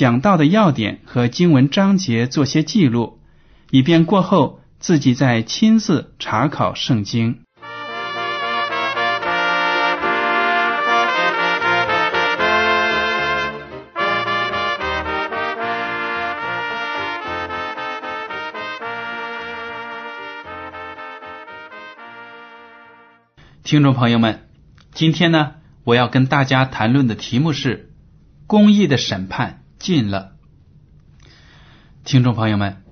讲到的要点和经文章节做些记录，以便过后自己再亲自查考圣经。听众朋友们，今天呢，我要跟大家谈论的题目是“公义的审判近了”。听众朋友们，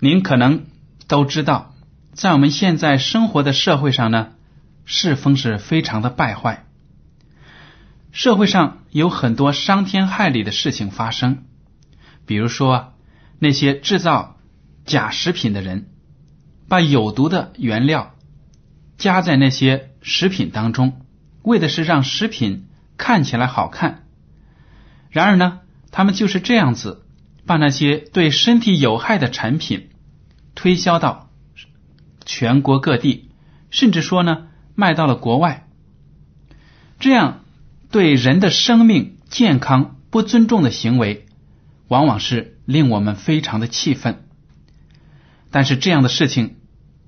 您可能都知道，在我们现在生活的社会上呢，世风是非常的败坏，社会上有很多伤天害理的事情发生，比如说那些制造假食品的人，把有毒的原料加在那些。食品当中，为的是让食品看起来好看。然而呢，他们就是这样子，把那些对身体有害的产品推销到全国各地，甚至说呢，卖到了国外。这样对人的生命健康不尊重的行为，往往是令我们非常的气愤。但是这样的事情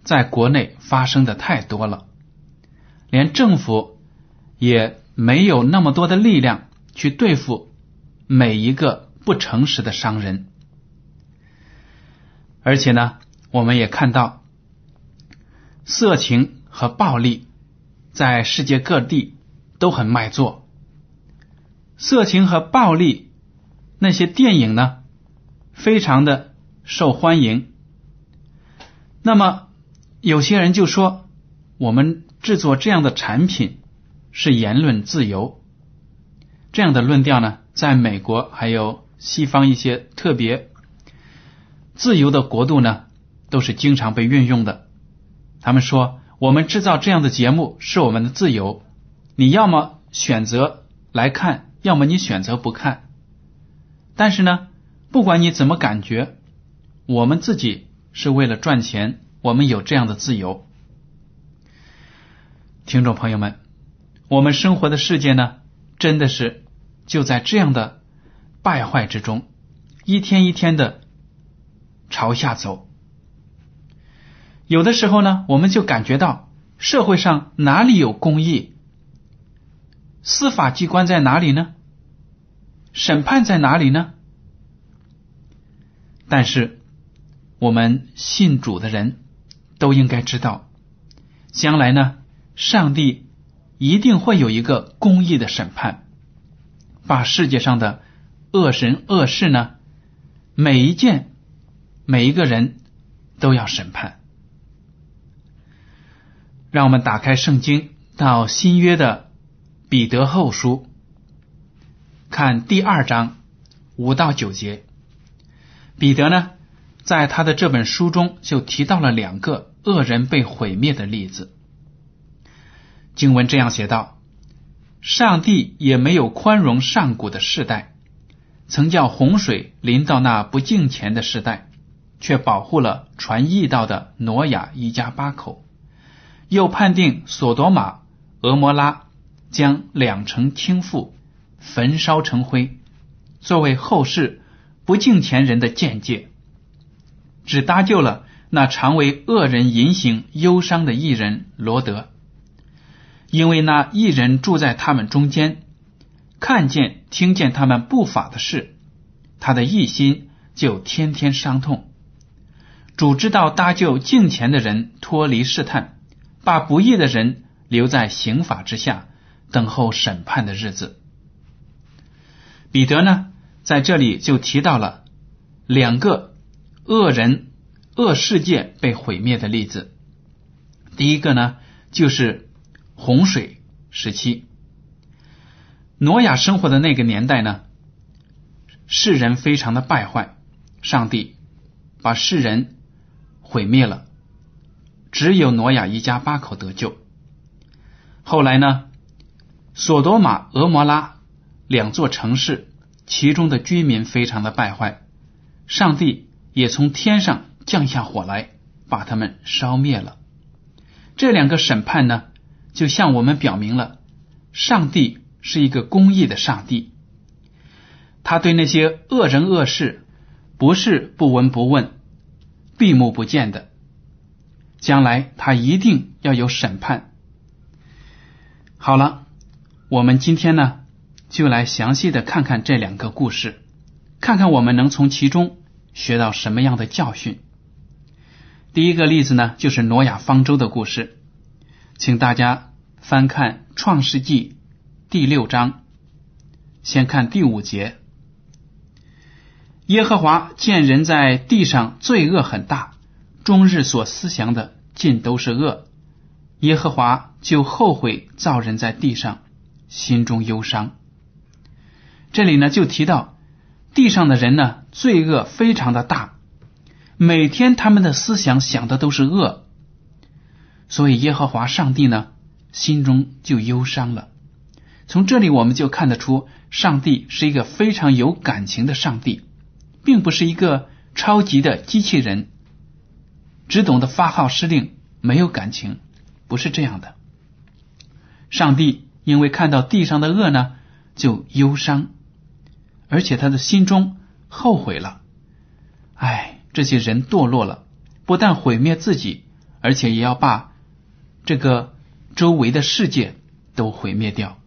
在国内发生的太多了。连政府也没有那么多的力量去对付每一个不诚实的商人，而且呢，我们也看到色情和暴力在世界各地都很卖座。色情和暴力那些电影呢，非常的受欢迎。那么有些人就说我们。制作这样的产品是言论自由，这样的论调呢，在美国还有西方一些特别自由的国度呢，都是经常被运用的。他们说，我们制造这样的节目是我们的自由，你要么选择来看，要么你选择不看。但是呢，不管你怎么感觉，我们自己是为了赚钱，我们有这样的自由。听众朋友们，我们生活的世界呢，真的是就在这样的败坏之中，一天一天的朝下走。有的时候呢，我们就感觉到社会上哪里有公义，司法机关在哪里呢？审判在哪里呢？但是我们信主的人都应该知道，将来呢。上帝一定会有一个公义的审判，把世界上的恶神恶事呢，每一件每一个人都要审判。让我们打开圣经到新约的彼得后书，看第二章五到九节。彼得呢，在他的这本书中就提到了两个恶人被毁灭的例子。经文这样写道：“上帝也没有宽容上古的世代，曾叫洪水临到那不敬虔的时代，却保护了传义道的挪亚一家八口；又判定索多玛、俄摩拉将两城倾覆，焚烧成灰，作为后世不敬虔人的见解，只搭救了那常为恶人隐形忧伤的艺人罗德。”因为那一人住在他们中间，看见、听见他们不法的事，他的一心就天天伤痛。主知道搭救敬虔的人脱离试探，把不义的人留在刑法之下，等候审判的日子。彼得呢，在这里就提到了两个恶人、恶世界被毁灭的例子。第一个呢，就是洪水时期，挪亚生活的那个年代呢，世人非常的败坏，上帝把世人。毁灭了，只有挪亚一家八口得救。后来呢，索多玛、俄摩拉两座城市，其中的居民非常的败坏，上帝也从天上降下火来，把他们烧灭了。这两个审判呢，就向我们表明了，上帝是一个公义的上帝，他对那些恶人恶事不是不闻不问。闭目不见的，将来他一定要有审判。好了，我们今天呢，就来详细的看看这两个故事，看看我们能从其中学到什么样的教训。第一个例子呢，就是挪亚方舟的故事，请大家翻看《创世纪》第六章，先看第五节。耶和华见人在地上罪恶很大，终日所思想的尽都是恶，耶和华就后悔造人在地上，心中忧伤。这里呢就提到地上的人呢罪恶非常的大，每天他们的思想想的都是恶，所以耶和华上帝呢心中就忧伤了。从这里我们就看得出，上帝是一个非常有感情的上帝。并不是一个超级的机器人，只懂得发号施令，没有感情，不是这样的。上帝因为看到地上的恶呢，就忧伤，而且他的心中后悔了。哎，这些人堕落了，不但毁灭自己，而且也要把这个周围的世界都毁灭掉。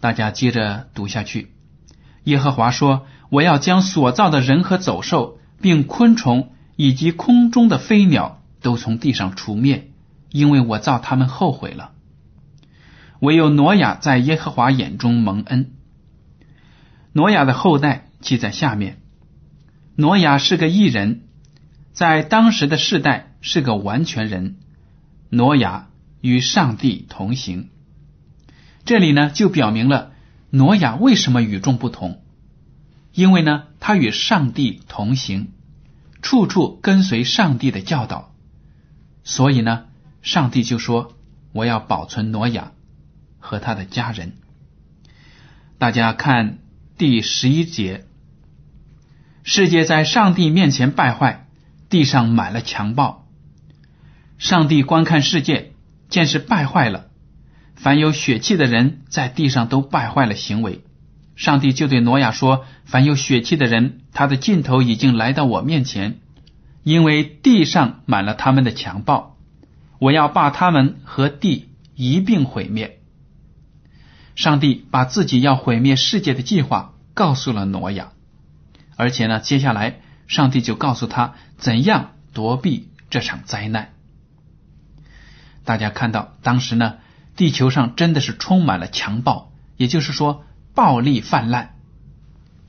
大家接着读下去。耶和华说。我要将所造的人和走兽，并昆虫以及空中的飞鸟都从地上除灭，因为我造他们后悔了。唯有挪亚在耶和华眼中蒙恩。挪亚的后代记在下面。挪亚是个异人，在当时的世代是个完全人。挪亚与上帝同行。这里呢，就表明了挪亚为什么与众不同。因为呢，他与上帝同行，处处跟随上帝的教导，所以呢，上帝就说：“我要保存挪亚和他的家人。”大家看第十一节，世界在上帝面前败坏，地上满了强暴。上帝观看世界，见是败坏了，凡有血气的人在地上都败坏了行为。上帝就对挪亚说：“凡有血气的人，他的尽头已经来到我面前，因为地上满了他们的强暴，我要把他们和地一并毁灭。”上帝把自己要毁灭世界的计划告诉了挪亚，而且呢，接下来上帝就告诉他怎样躲避这场灾难。大家看到，当时呢，地球上真的是充满了强暴，也就是说。暴力泛滥，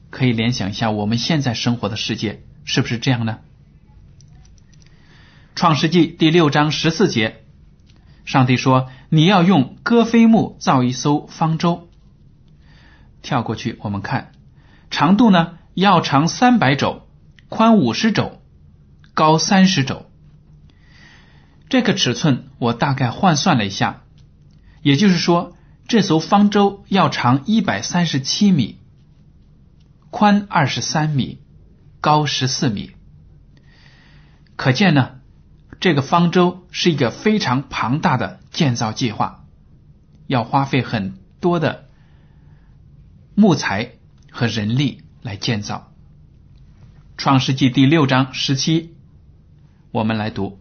可以联想一下我们现在生活的世界是不是这样呢？创世纪第六章十四节，上帝说：“你要用戈飞木造一艘方舟。”跳过去，我们看长度呢，要长三百肘，宽五十肘，高三十肘。这个尺寸我大概换算了一下，也就是说。这艘方舟要长一百三十七米，宽二十三米，高十四米。可见呢，这个方舟是一个非常庞大的建造计划，要花费很多的木材和人力来建造。创世纪第六章十七，我们来读：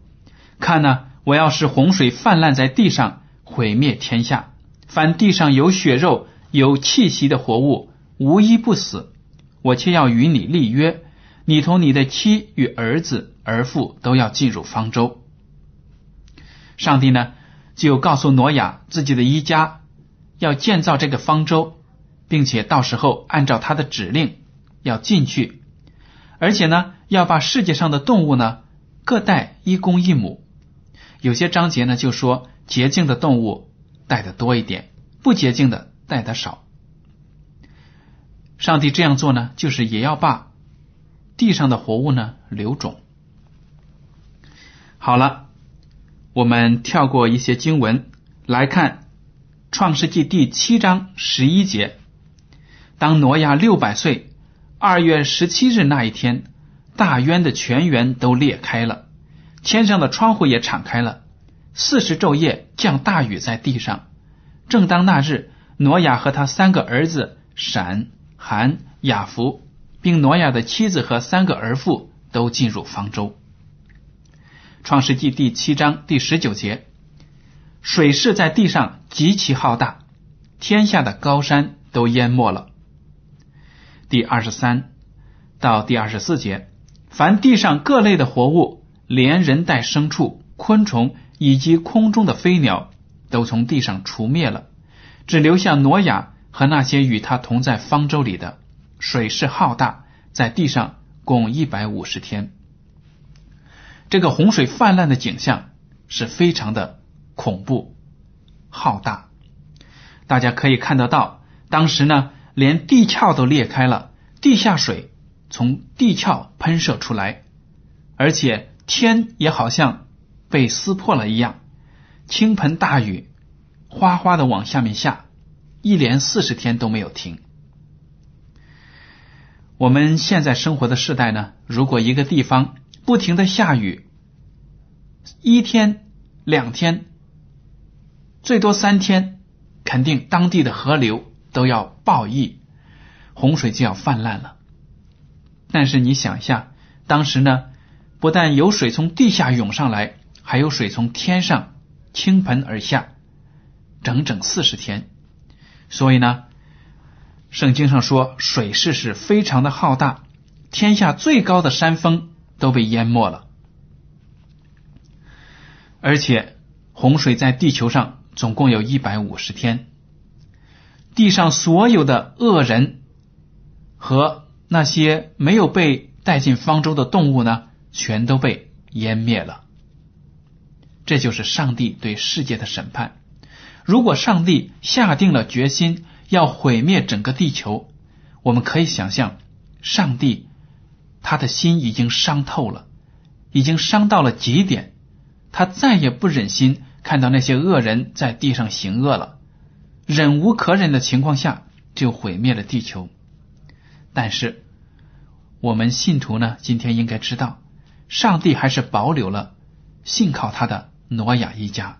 看呢，我要是洪水泛滥在地上，毁灭天下。凡地上有血肉、有气息的活物，无一不死；我却要与你立约，你同你的妻与儿子儿妇都要进入方舟。上帝呢，就告诉挪亚自己的一家要建造这个方舟，并且到时候按照他的指令要进去，而且呢，要把世界上的动物呢各带一公一母。有些章节呢就说洁净的动物带的多一点，不洁净的带的少。上帝这样做呢，就是也要把地上的活物呢留种。好了。我们跳过一些经文来看《创世纪》第七章十一节。当挪亚六百岁，二月十七日那一天，大渊的泉源都裂开了，天上的窗户也敞开了，四十昼夜降大雨在地上。正当那日，挪亚和他三个儿子闪、含、雅弗，并挪亚的妻子和三个儿妇都进入方舟。创世纪第七章第十九节，水势在地上极其浩大，天下的高山都淹没了。第二十三到第二十四节，凡地上各类的活物，连人带牲畜、昆虫以及空中的飞鸟，都从地上除灭了，只留下挪亚和那些与他同在方舟里的。水势浩大，在地上共一百五十天。这个洪水泛滥的景象是非常的恐怖浩大，大家可以看得到，当时呢，连地壳都裂开了，地下水从地壳喷射出来，而且天也好像被撕破了一样，倾盆大雨哗哗的往下面下，一连四十天都没有停。我们现在生活的时代呢，如果一个地方，不停的下雨，一天、两天，最多三天，肯定当地的河流都要暴溢，洪水就要泛滥了。但是你想一下，当时呢，不但有水从地下涌上来，还有水从天上倾盆而下，整整四十天。所以呢，圣经上说水势是非常的浩大，天下最高的山峰。都被淹没了，而且洪水在地球上总共有一百五十天，地上所有的恶人和那些没有被带进方舟的动物呢，全都被湮灭了。这就是上帝对世界的审判。如果上帝下定了决心要毁灭整个地球，我们可以想象上帝。他的心已经伤透了，已经伤到了极点，他再也不忍心看到那些恶人在地上行恶了，忍无可忍的情况下就毁灭了地球。但是我们信徒呢，今天应该知道，上帝还是保留了信靠他的挪亚一家。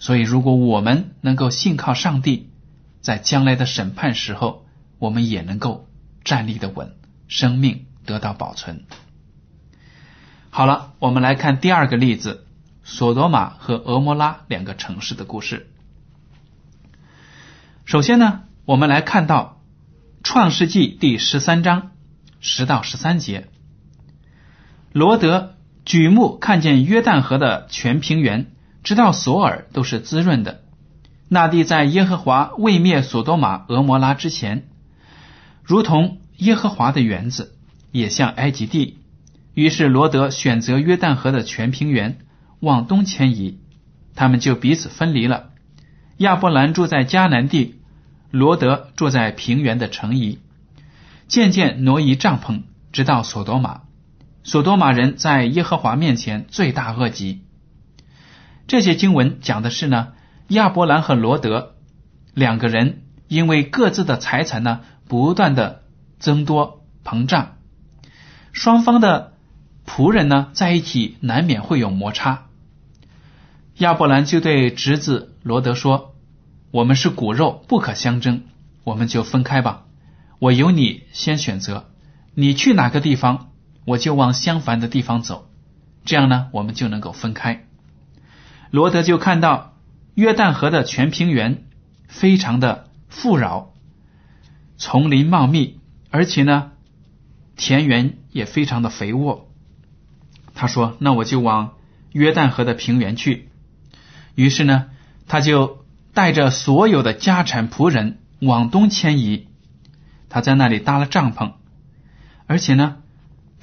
所以，如果我们能够信靠上帝，在将来的审判时候，我们也能够站立的稳，生命。得到保存。好了，我们来看第二个例子：索多玛和俄摩拉两个城市的故事。首先呢，我们来看到《创世纪》第十三章十到十三节。罗德举目看见约旦河的全平原，直到索尔都是滋润的。那地在耶和华未灭索多玛、俄摩拉之前，如同耶和华的园子。也像埃及地，于是罗德选择约旦河的全平原往东迁移，他们就彼此分离了。亚伯兰住在迦南地，罗德住在平原的城邑，渐渐挪移帐篷，直到索多玛。索多玛人在耶和华面前罪大恶极。这些经文讲的是呢，亚伯兰和罗德两个人因为各自的财产呢不断的增多膨胀。双方的仆人呢，在一起难免会有摩擦。亚伯兰就对侄子罗德说：“我们是骨肉，不可相争，我们就分开吧。我由你先选择，你去哪个地方，我就往相反的地方走。这样呢，我们就能够分开。”罗德就看到约旦河的全平原非常的富饶，丛林茂密。而且呢，田园也非常的肥沃。他说：“那我就往约旦河的平原去。”于是呢，他就带着所有的家产仆人往东迁移。他在那里搭了帐篷，而且呢，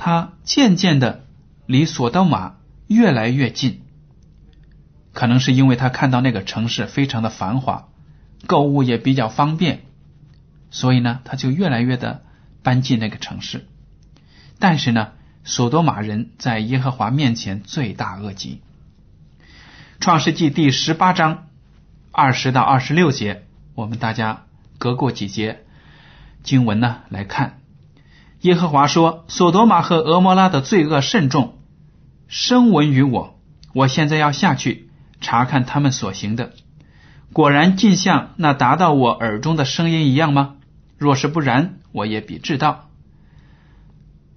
他渐渐的离索多玛越来越近。可能是因为他看到那个城市非常的繁华，购物也比较方便，所以呢，他就越来越的搬进那个城市。但是呢，索多玛人在耶和华面前罪大恶极。创世纪第十八章二十到二十六节，我们大家隔过几节经文呢来看。耶和华说：“索多玛和俄摩拉的罪恶甚重，声闻于我。我现在要下去查看他们所行的，果然尽像那达到我耳中的声音一样吗？若是不然，我也必知道。”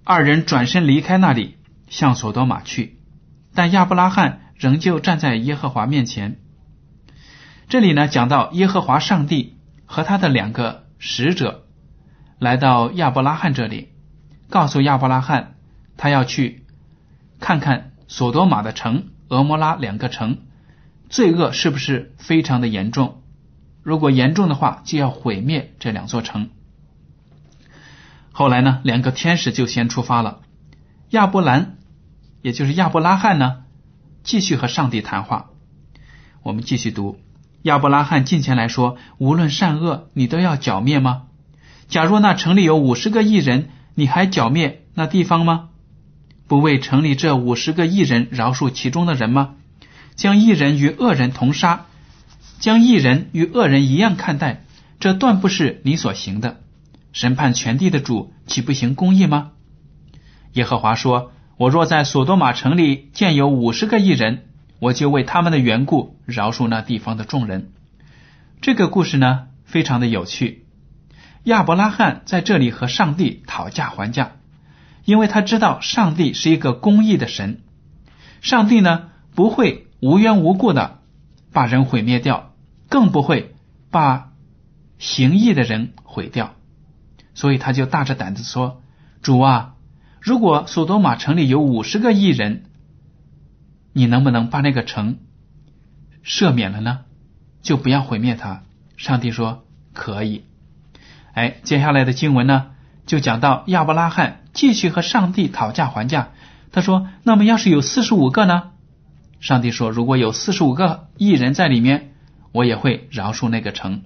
二人转身离开那里，向索多玛去，但亚伯拉罕。仍旧站在耶和华面前。这里呢，讲到耶和华上帝和他的两个使者来到亚伯拉罕这里，告诉亚伯拉罕，他要去看看索多玛的城、俄摩拉两个城罪恶是不是非常的严重。如果严重的话，就要毁灭这两座城。后来呢，两个天使就先出发了。亚伯兰，也就是亚伯拉罕呢。继续和上帝谈话。我们继续读亚伯拉罕近前来说：“无论善恶，你都要剿灭吗？假若那城里有五十个异人，你还剿灭那地方吗？不为城里这五十个异人饶恕其中的人吗？将异人与恶人同杀，将异人与恶人一样看待，这断不是你所行的。审判全地的主岂不行公义吗？”耶和华说。我若在索多玛城里见有五十个异人，我就为他们的缘故饶恕那地方的众人。这个故事呢，非常的有趣。亚伯拉罕在这里和上帝讨价还价，因为他知道上帝是一个公义的神，上帝呢不会无缘无故的把人毁灭掉，更不会把行义的人毁掉，所以他就大着胆子说：“主啊。”如果索多玛城里有五十个义人，你能不能把那个城赦免了呢？就不要毁灭它。上帝说可以。哎，接下来的经文呢，就讲到亚伯拉罕继续和上帝讨价还价。他说：“那么要是有四十五个呢？”上帝说：“如果有四十五个异人在里面，我也会饶恕那个城。”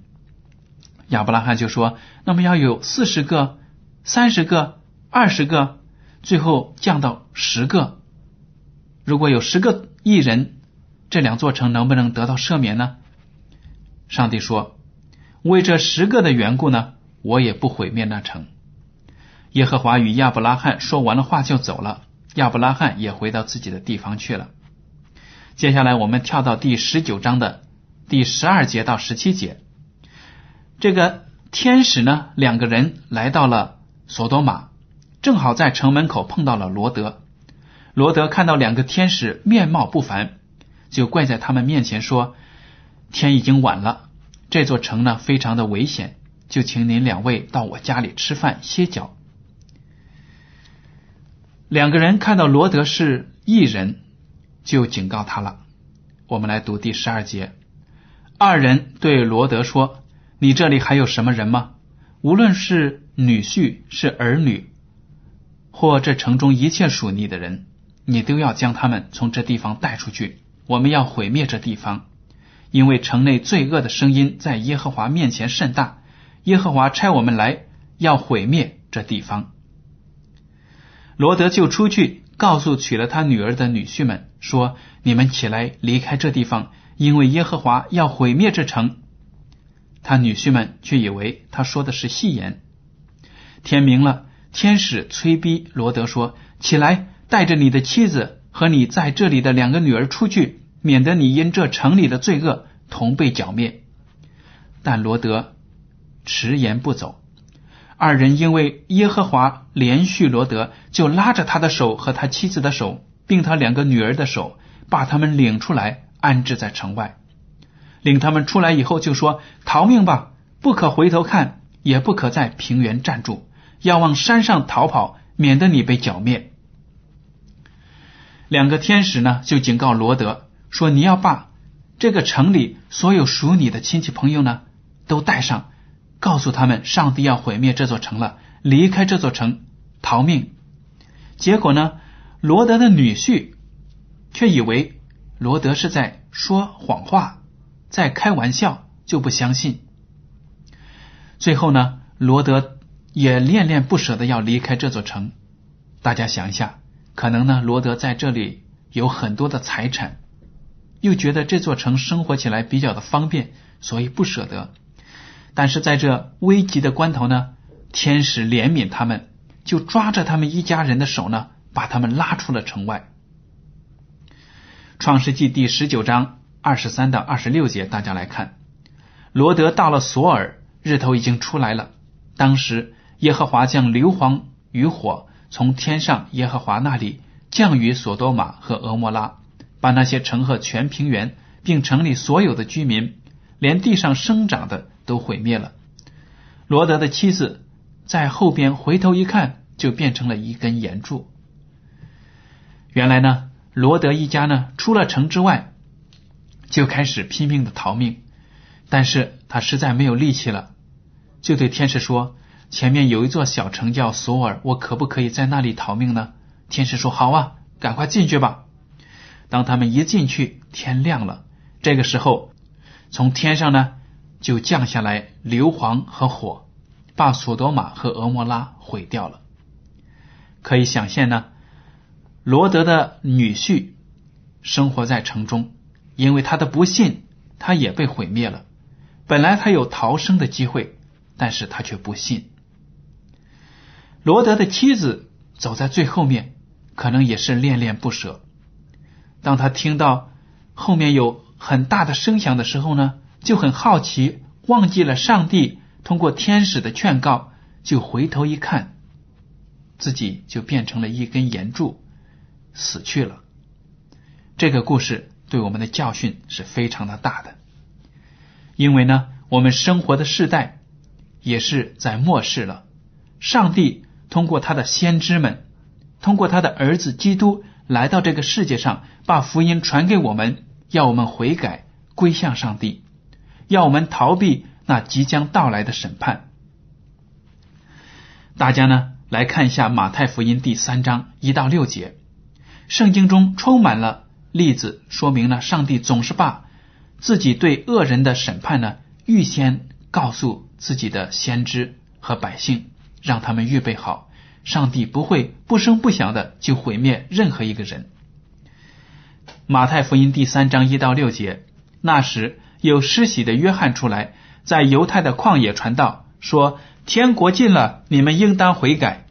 亚伯拉罕就说：“那么要有四十个、三十个、二十个。”最后降到十个，如果有十个异人，这两座城能不能得到赦免呢？上帝说：“为这十个的缘故呢，我也不毁灭那城。”耶和华与亚伯拉罕说完了话就走了，亚伯拉罕也回到自己的地方去了。接下来我们跳到第十九章的第十二节到十七节，这个天使呢，两个人来到了索多玛。正好在城门口碰到了罗德，罗德看到两个天使面貌不凡，就跪在他们面前说：“天已经晚了，这座城呢非常的危险，就请您两位到我家里吃饭歇脚。”两个人看到罗德是异人，就警告他了。我们来读第十二节，二人对罗德说：“你这里还有什么人吗？无论是女婿是儿女。”或这城中一切属你的人，你都要将他们从这地方带出去。我们要毁灭这地方，因为城内罪恶的声音在耶和华面前甚大。耶和华差我们来要毁灭这地方。罗德就出去告诉娶了他女儿的女婿们说：“你们起来离开这地方，因为耶和华要毁灭这城。”他女婿们却以为他说的是戏言。天明了。天使催逼罗德说：“起来，带着你的妻子和你在这里的两个女儿出去，免得你因这城里的罪恶同被剿灭。”但罗德迟延不走。二人因为耶和华连续罗德，就拉着他的手和他妻子的手，并他两个女儿的手，把他们领出来，安置在城外。领他们出来以后，就说：“逃命吧，不可回头看，也不可在平原站住。”要往山上逃跑，免得你被剿灭。”两个天使呢，就警告罗德说：“你要把这个城里所有属你的亲戚朋友呢，都带上，告诉他们，上帝要毁灭这座城了，离开这座城逃命。”结果呢，罗德的女婿却以为罗德是在说谎话，在开玩笑，就不相信。最后呢，罗德也恋恋不舍的要离开这座城。大家想一下，可能呢，罗德在这里有很多的财产，又觉得这座城生活起来比较的方便，所以不舍得。但是在这危急的关头呢，天使怜悯他们。就抓着他们一家人的手呢，把他们拉出了城外。创世纪第十九章二十三到二十六节，大家来看。罗德到了索尔，日头已经出来了。当时耶和华将硫磺与火从天上耶和华那里降于索多玛和俄摩拉，把那些城和全平原，并城里所有的居民，连地上生长的都毁灭了。罗德的妻子在后边回头一看。就变成了一根岩柱。原来呢，罗德一家呢出了城之外，就开始拼命的逃命，但是他实在没有力气了，就对天使说：“前面有一座小城叫索尔，我可不可以在那里逃命呢？”天使说：“好啊，赶快进去吧。”当他们一进去，天亮了。这个时候，从天上呢就降下来硫磺和火，把索多玛和俄摩拉毁掉了。可以想象呢，罗德的女婿生活在城中，因为他的不信，他也被毁灭了。本来他有逃生的机会，但是他却不信。罗德的妻子走在最后面，可能也是恋恋不舍。当他听到后面有很大的声响的时候呢，就很好奇，忘记了上帝通过天使的劝告，就回头一看。自己就变成了一根岩柱，死去了。这个故事对我们的教训是非常的大的，因为呢，我们生活的世代也是在末世了。上帝通过他的先知们，通过他的儿子基督来到这个世界上，把福音传给我们，要我们悔改归向上帝，要我们逃避那即将到来的审判。大家呢？来看一下马太福音第三章一到六节，圣经中充满了例子，说明了上帝总是把自己对恶人的审判呢预先告诉自己的先知和百姓，让他们预备好，上帝不会不声不响的就毁灭任何一个人。马太福音第三章一到六节，那时有施洗的约翰出来，在犹太的旷野传道，说。天国近了，你们应当悔改。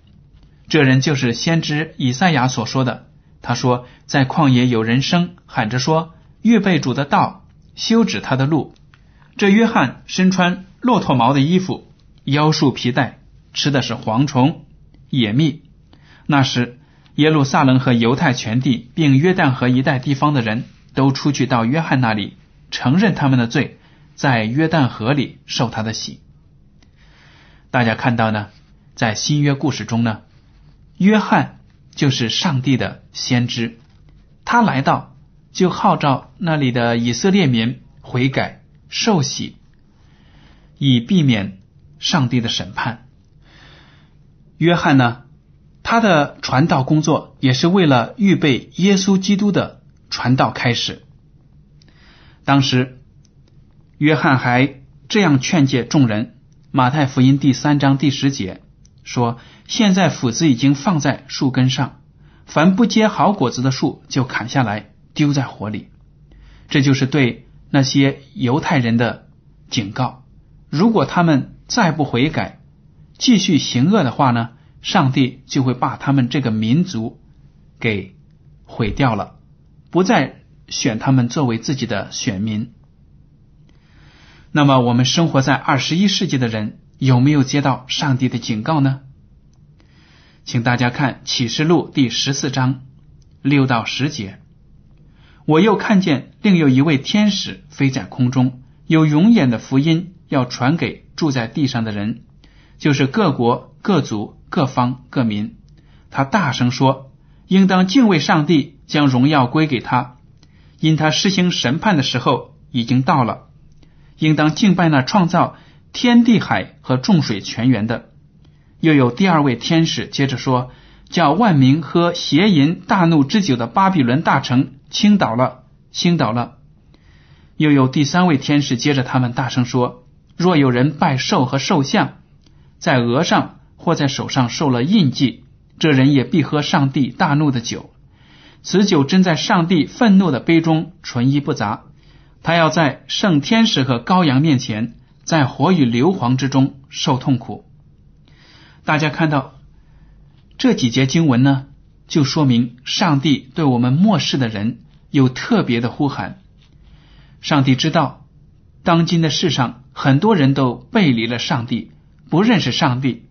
这人就是先知以赛亚所说的。他说，在旷野有人声喊着说：“预备主的道，修止他的路。”这约翰身穿骆驼毛的衣服，腰束皮带，吃的是蝗虫、野蜜。那时，耶路撒冷和犹太全地，并约旦河一带地方的人都出去到约翰那里，承认他们的罪，在约旦河里受他的洗。大家看到呢，在新约故事中呢，约翰就是上帝的先知，他来到就号召那里的以色列民悔改受洗，以避免上帝的审判。约翰呢，他的传道工作也是为了预备耶稣基督的传道开始。当时，约翰还这样劝诫众人。马太福音第三章第十节说：“现在斧子已经放在树根上，凡不结好果子的树就砍下来丢在火里。”这就是对那些犹太人的警告。如果他们再不悔改，继续行恶的话呢，上帝就会把他们这个民族给毁掉了，不再选他们作为自己的选民。那么，我们生活在二十一世纪的人有没有接到上帝的警告呢？请大家看启示录第十四章六到十节。我又看见另有一位天使飞在空中，有永远的福音要传给住在地上的人，就是各国、各族、各方、各民。他大声说：“应当敬畏上帝，将荣耀归给他，因他施行审判的时候已经到了。应当敬拜那创造天地海和众水泉源的。”又有第二位天使接着说：“叫万民喝邪淫大怒之酒的巴比伦大城倾倒了，倾倒了。”又有第三位天使接着他们大声说：“若有人拜兽和兽像，在额上或在手上受了印记。”这人也必喝上帝大怒的酒，此酒真在上帝愤怒的杯中，纯一不杂。他要在圣天使和羔羊面前，在火与硫磺之中受痛苦。大家看到这几节经文呢，就说明上帝对我们末世的人有特别的呼喊。上帝知道，当今的世上很多人都背离了上帝，不认识上帝，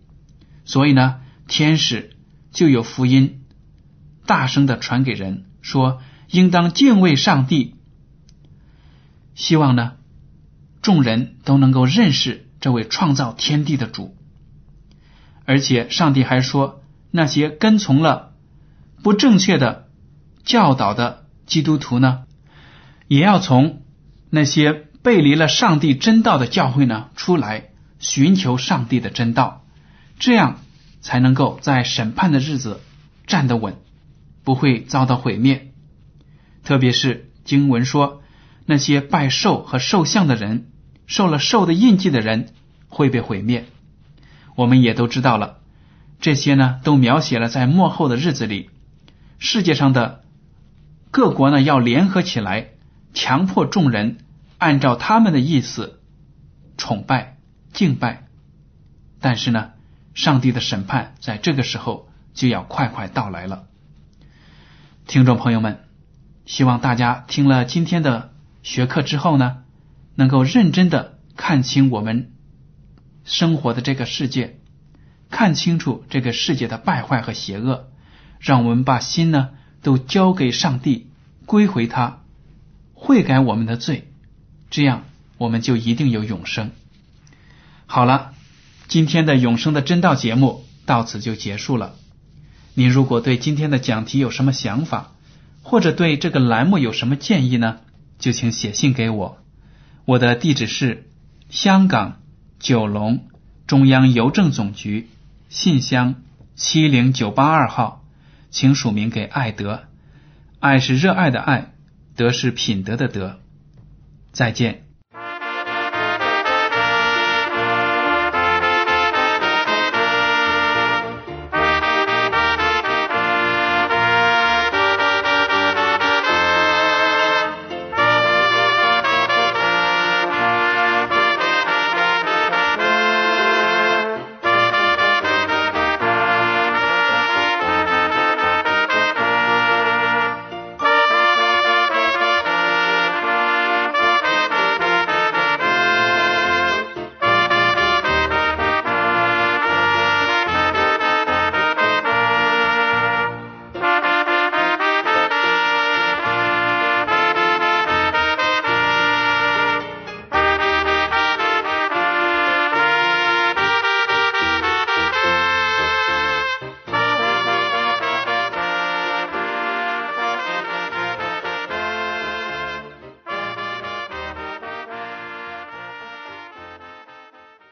所以呢，天使。就有福音大声的传给人，说应当敬畏上帝。希望呢，众人都能够认识这位创造天地的主。而且上帝还说，那些跟从了不正确的教导的基督徒呢，也要从那些背离了上帝真道的教会呢出来，寻求上帝的真道，这样。才能够在审判的日子站得稳，不会遭到毁灭。特别是经文说，那些拜兽和兽像的人，受了兽的印记的人会被毁灭。我们也都知道了，这些呢都描写了在末后的日子里，世界上的各国呢要联合起来，强迫众人按照他们的意思崇拜敬拜。但是呢。上帝的审判在这个时候就要快快到来了，听众朋友们，希望大家听了今天的学课之后呢，能够认真的看清我们生活的这个世界，看清楚这个世界的败坏和邪恶，让我们把心呢都交给上帝，归回他，悔改我们的罪，这样我们就一定有永生。好了。今天的永生的真道节目到此就结束了。您如果对今天的讲题有什么想法，或者对这个栏目有什么建议呢？就请写信给我。我的地址是香港九龙中央邮政总局信箱七零九八二号，请署名给爱德。爱是热爱的爱，德是品德的德。再见。